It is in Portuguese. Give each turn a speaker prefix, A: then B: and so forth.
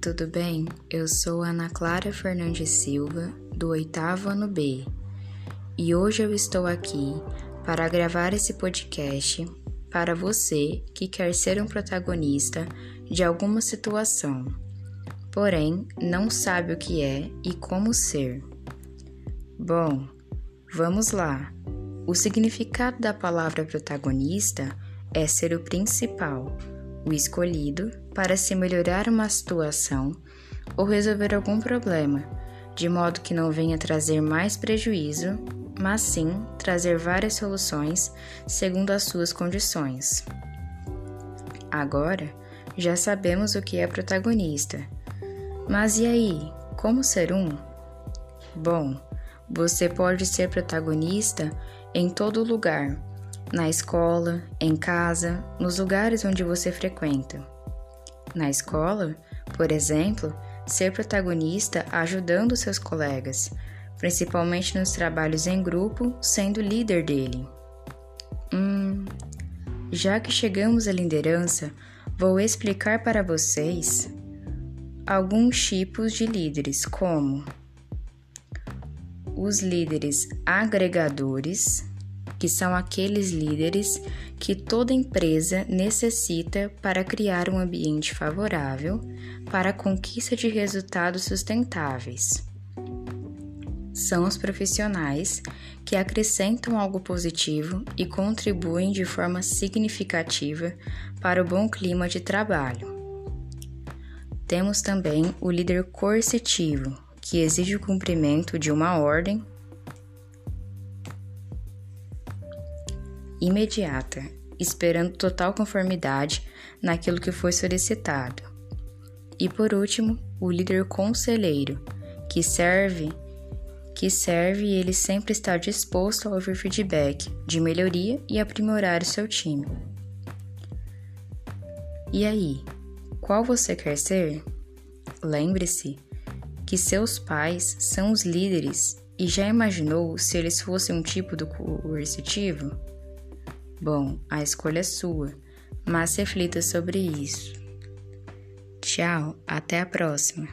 A: tudo bem? Eu sou Ana Clara Fernandes Silva, do oitavo ano B, e hoje eu estou aqui para gravar esse podcast para você que quer ser um protagonista de alguma situação, porém não sabe o que é e como ser. Bom, vamos lá. O significado da palavra protagonista é ser o principal o escolhido para se melhorar uma situação ou resolver algum problema, de modo que não venha trazer mais prejuízo, mas sim trazer várias soluções segundo as suas condições. Agora, já sabemos o que é protagonista. Mas e aí, como ser um? Bom, você pode ser protagonista em todo lugar na escola, em casa, nos lugares onde você frequenta. Na escola, por exemplo, ser protagonista ajudando seus colegas, principalmente nos trabalhos em grupo, sendo líder dele. Hum, já que chegamos à liderança, vou explicar para vocês alguns tipos de líderes, como os líderes agregadores, que são aqueles líderes que toda empresa necessita para criar um ambiente favorável para a conquista de resultados sustentáveis. São os profissionais que acrescentam algo positivo e contribuem de forma significativa para o bom clima de trabalho. Temos também o líder coercitivo, que exige o cumprimento de uma ordem imediata, esperando total conformidade naquilo que foi solicitado. E por último, o líder conselheiro, que serve que serve e ele sempre está disposto a ouvir feedback de melhoria e aprimorar o seu time. E aí, qual você quer ser? Lembre-se que seus pais são os líderes e já imaginou se eles fossem um tipo do coercitivo? Bom, a escolha é sua, mas reflita sobre isso. Tchau, até a próxima.